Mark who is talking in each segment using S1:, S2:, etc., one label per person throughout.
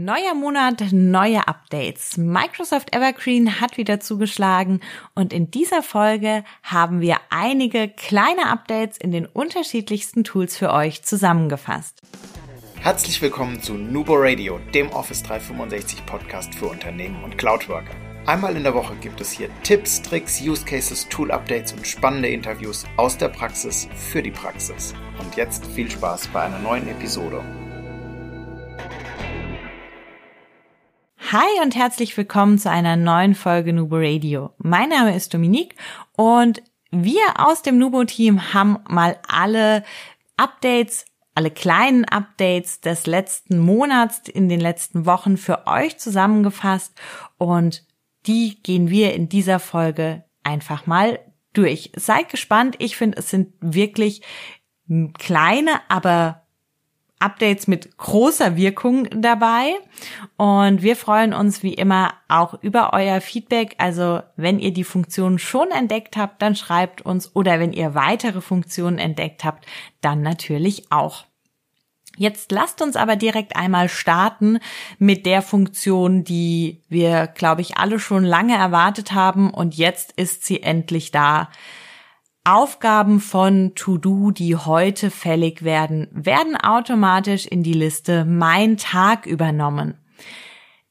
S1: Neuer Monat, neue Updates. Microsoft Evergreen hat wieder zugeschlagen und in dieser Folge haben wir einige kleine Updates in den unterschiedlichsten Tools für euch zusammengefasst.
S2: Herzlich willkommen zu Nubo Radio, dem Office 365 Podcast für Unternehmen und Cloudworker. Einmal in der Woche gibt es hier Tipps, Tricks, Use Cases, Tool Updates und spannende Interviews aus der Praxis für die Praxis. Und jetzt viel Spaß bei einer neuen Episode.
S1: Hi und herzlich willkommen zu einer neuen Folge Nubo Radio. Mein Name ist Dominique und wir aus dem Nubo-Team haben mal alle Updates, alle kleinen Updates des letzten Monats in den letzten Wochen für euch zusammengefasst und die gehen wir in dieser Folge einfach mal durch. Seid gespannt. Ich finde, es sind wirklich kleine, aber Updates mit großer Wirkung dabei. Und wir freuen uns wie immer auch über euer Feedback. Also wenn ihr die Funktion schon entdeckt habt, dann schreibt uns oder wenn ihr weitere Funktionen entdeckt habt, dann natürlich auch. Jetzt lasst uns aber direkt einmal starten mit der Funktion, die wir, glaube ich, alle schon lange erwartet haben und jetzt ist sie endlich da. Aufgaben von To-Do, die heute fällig werden, werden automatisch in die Liste Mein Tag übernommen.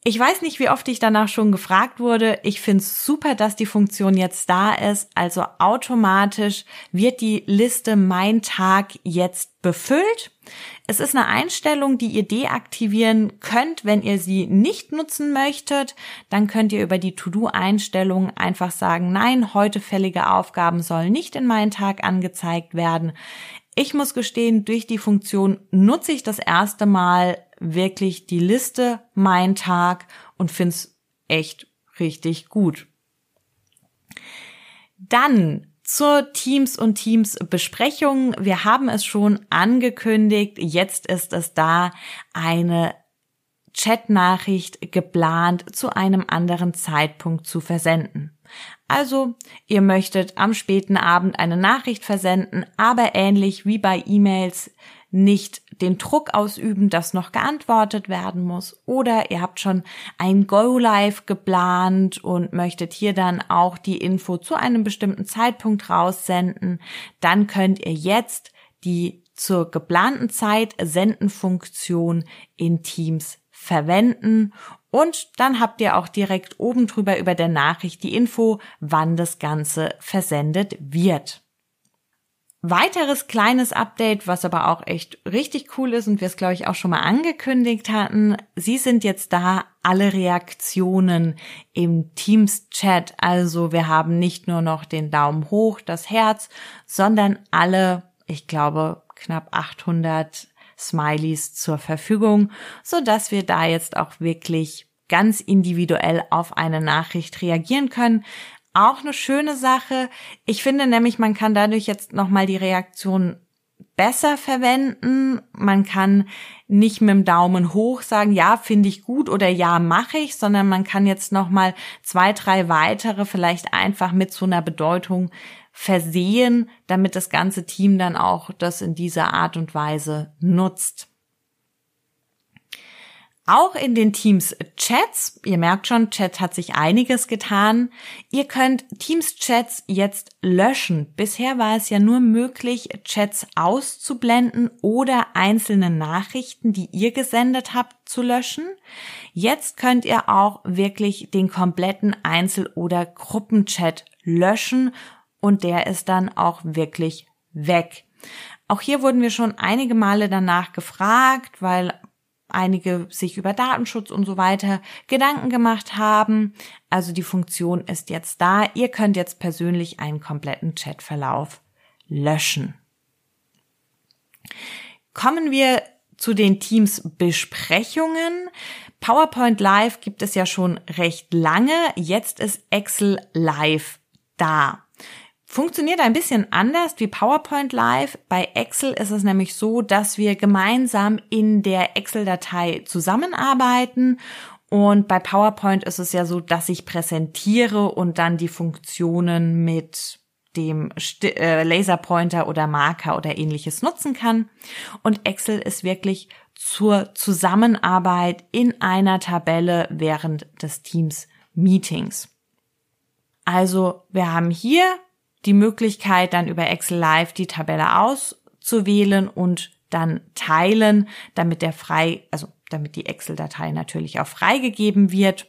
S1: Ich weiß nicht, wie oft ich danach schon gefragt wurde. Ich finde es super, dass die Funktion jetzt da ist. Also automatisch wird die Liste Mein Tag jetzt befüllt. Es ist eine Einstellung, die ihr deaktivieren könnt, wenn ihr sie nicht nutzen möchtet. Dann könnt ihr über die To-Do-Einstellung einfach sagen, nein, heute fällige Aufgaben sollen nicht in meinen Tag angezeigt werden. Ich muss gestehen, durch die Funktion nutze ich das erste Mal wirklich die Liste Mein Tag und finde es echt richtig gut. Dann zur Teams und Teams Besprechung. Wir haben es schon angekündigt. Jetzt ist es da eine Chatnachricht geplant zu einem anderen Zeitpunkt zu versenden. Also, ihr möchtet am späten Abend eine Nachricht versenden, aber ähnlich wie bei E-Mails nicht den Druck ausüben, dass noch geantwortet werden muss. Oder ihr habt schon ein Go-Live geplant und möchtet hier dann auch die Info zu einem bestimmten Zeitpunkt raussenden. Dann könnt ihr jetzt die zur geplanten Zeit Sendenfunktion in Teams verwenden und dann habt ihr auch direkt oben drüber über der Nachricht die Info, wann das Ganze versendet wird. Weiteres kleines Update, was aber auch echt richtig cool ist und wir es, glaube ich, auch schon mal angekündigt hatten. Sie sind jetzt da, alle Reaktionen im Teams-Chat. Also wir haben nicht nur noch den Daumen hoch, das Herz, sondern alle, ich glaube, knapp 800 Smileys zur Verfügung, so dass wir da jetzt auch wirklich ganz individuell auf eine Nachricht reagieren können auch eine schöne Sache. Ich finde nämlich, man kann dadurch jetzt nochmal die Reaktion besser verwenden. Man kann nicht mit dem Daumen hoch sagen, ja, finde ich gut oder ja, mache ich, sondern man kann jetzt nochmal zwei, drei weitere vielleicht einfach mit so einer Bedeutung versehen, damit das ganze Team dann auch das in dieser Art und Weise nutzt. Auch in den Teams Chats, ihr merkt schon, Chat hat sich einiges getan. Ihr könnt Teams Chats jetzt löschen. Bisher war es ja nur möglich, Chats auszublenden oder einzelne Nachrichten, die ihr gesendet habt, zu löschen. Jetzt könnt ihr auch wirklich den kompletten Einzel- oder Gruppenchat löschen und der ist dann auch wirklich weg. Auch hier wurden wir schon einige Male danach gefragt, weil einige sich über Datenschutz und so weiter Gedanken gemacht haben. Also die Funktion ist jetzt da. Ihr könnt jetzt persönlich einen kompletten Chatverlauf löschen. Kommen wir zu den Teams Besprechungen. PowerPoint Live gibt es ja schon recht lange. Jetzt ist Excel Live da. Funktioniert ein bisschen anders wie PowerPoint Live. Bei Excel ist es nämlich so, dass wir gemeinsam in der Excel-Datei zusammenarbeiten und bei PowerPoint ist es ja so, dass ich präsentiere und dann die Funktionen mit dem äh, Laserpointer oder Marker oder ähnliches nutzen kann. Und Excel ist wirklich zur Zusammenarbeit in einer Tabelle während des Teams Meetings. Also wir haben hier die Möglichkeit, dann über Excel Live die Tabelle auszuwählen und dann teilen, damit der frei, also damit die Excel-Datei natürlich auch freigegeben wird.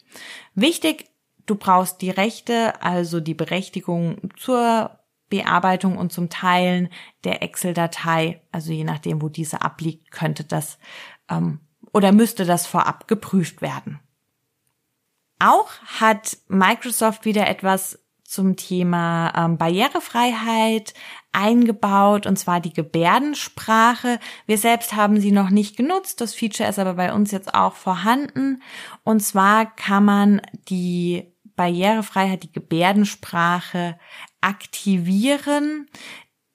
S1: Wichtig, du brauchst die Rechte, also die Berechtigung zur Bearbeitung und zum Teilen der Excel-Datei. Also je nachdem, wo diese abliegt, könnte das ähm, oder müsste das vorab geprüft werden. Auch hat Microsoft wieder etwas zum Thema ähm, Barrierefreiheit eingebaut, und zwar die Gebärdensprache. Wir selbst haben sie noch nicht genutzt, das Feature ist aber bei uns jetzt auch vorhanden. Und zwar kann man die Barrierefreiheit, die Gebärdensprache aktivieren.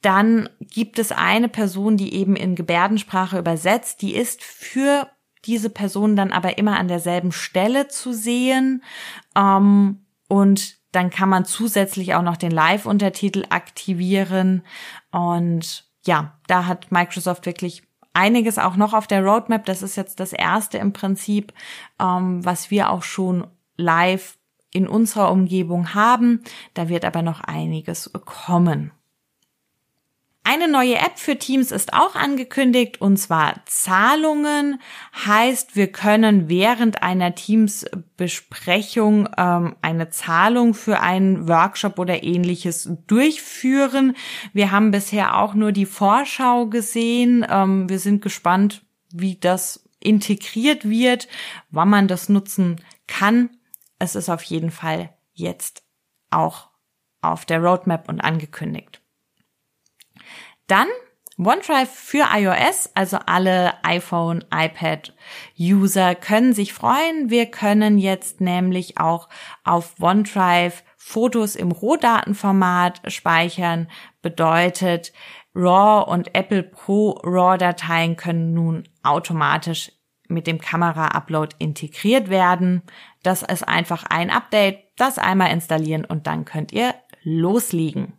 S1: Dann gibt es eine Person, die eben in Gebärdensprache übersetzt, die ist für diese Person dann aber immer an derselben Stelle zu sehen. Ähm, und dann kann man zusätzlich auch noch den Live-Untertitel aktivieren. Und ja, da hat Microsoft wirklich einiges auch noch auf der Roadmap. Das ist jetzt das erste im Prinzip, ähm, was wir auch schon live in unserer Umgebung haben. Da wird aber noch einiges kommen. Eine neue App für Teams ist auch angekündigt und zwar Zahlungen. Heißt, wir können während einer Teams-Besprechung ähm, eine Zahlung für einen Workshop oder ähnliches durchführen. Wir haben bisher auch nur die Vorschau gesehen. Ähm, wir sind gespannt, wie das integriert wird, wann man das nutzen kann. Es ist auf jeden Fall jetzt auch auf der Roadmap und angekündigt. Dann OneDrive für iOS, also alle iPhone, iPad User können sich freuen. Wir können jetzt nämlich auch auf OneDrive Fotos im Rohdatenformat speichern. Bedeutet, RAW und Apple Pro RAW Dateien können nun automatisch mit dem Kamera-Upload integriert werden. Das ist einfach ein Update, das einmal installieren und dann könnt ihr loslegen.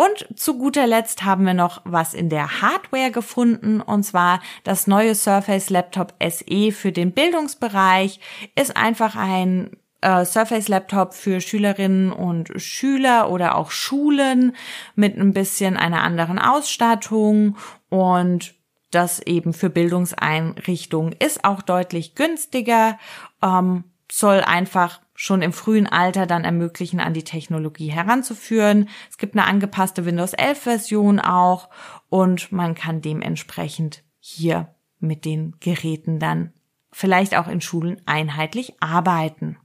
S1: Und zu guter Letzt haben wir noch was in der Hardware gefunden, und zwar das neue Surface Laptop SE für den Bildungsbereich. Ist einfach ein äh, Surface Laptop für Schülerinnen und Schüler oder auch Schulen mit ein bisschen einer anderen Ausstattung. Und das eben für Bildungseinrichtungen ist auch deutlich günstiger, ähm, soll einfach schon im frühen Alter dann ermöglichen, an die Technologie heranzuführen. Es gibt eine angepasste Windows 11 Version auch und man kann dementsprechend hier mit den Geräten dann vielleicht auch in Schulen einheitlich arbeiten.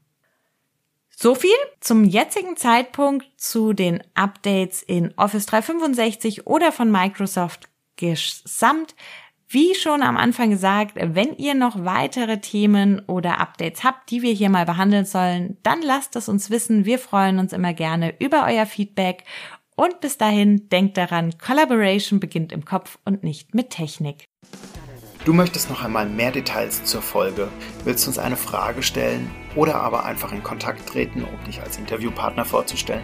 S1: So viel zum jetzigen Zeitpunkt zu den Updates in Office 365 oder von Microsoft gesamt. Wie schon am Anfang gesagt, wenn ihr noch weitere Themen oder Updates habt, die wir hier mal behandeln sollen, dann lasst es uns wissen. Wir freuen uns immer gerne über euer Feedback. Und bis dahin, denkt daran, Collaboration beginnt im Kopf und nicht mit Technik.
S2: Du möchtest noch einmal mehr Details zur Folge, willst uns eine Frage stellen oder aber einfach in Kontakt treten, um dich als Interviewpartner vorzustellen?